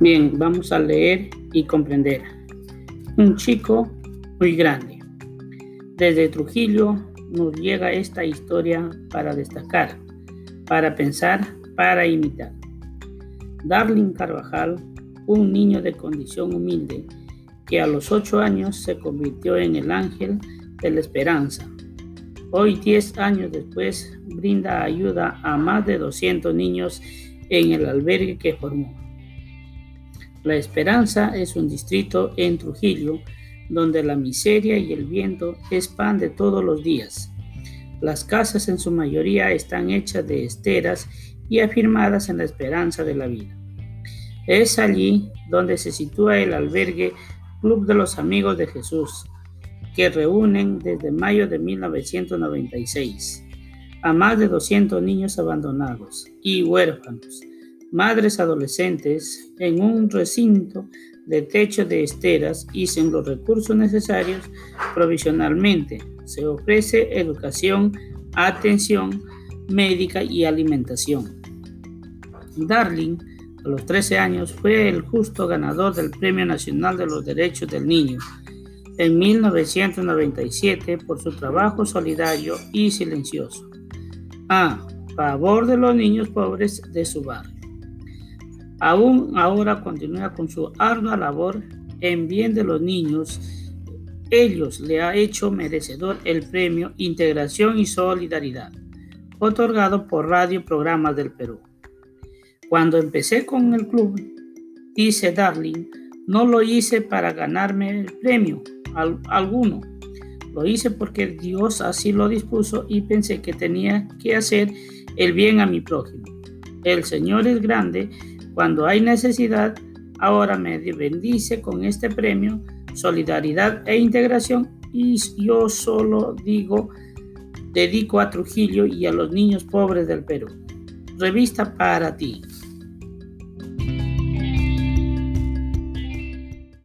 Bien, vamos a leer y comprender. Un chico muy grande. Desde Trujillo nos llega esta historia para destacar, para pensar, para imitar. Darling Carvajal, un niño de condición humilde, que a los ocho años se convirtió en el ángel de la esperanza. Hoy, diez años después, brinda ayuda a más de 200 niños en el albergue que formó. La Esperanza es un distrito en Trujillo donde la miseria y el viento es pan de todos los días. Las casas en su mayoría están hechas de esteras y afirmadas en la esperanza de la vida. Es allí donde se sitúa el albergue Club de los Amigos de Jesús, que reúnen desde mayo de 1996 a más de 200 niños abandonados y huérfanos madres adolescentes en un recinto de techo de esteras y sin los recursos necesarios provisionalmente. Se ofrece educación, atención médica y alimentación. Darling, a los 13 años, fue el justo ganador del Premio Nacional de los Derechos del Niño en 1997 por su trabajo solidario y silencioso a favor de los niños pobres de su barrio. Aún ahora continúa con su ardua labor en bien de los niños. Ellos le ha hecho merecedor el premio Integración y Solidaridad, otorgado por Radio Programas del Perú. Cuando empecé con el club, dice Darling, no lo hice para ganarme el premio alguno. Lo hice porque Dios así lo dispuso y pensé que tenía que hacer el bien a mi prójimo. El Señor es grande cuando hay necesidad, ahora me bendice con este premio, solidaridad e integración y yo solo digo, dedico a Trujillo y a los niños pobres del Perú. Revista para ti.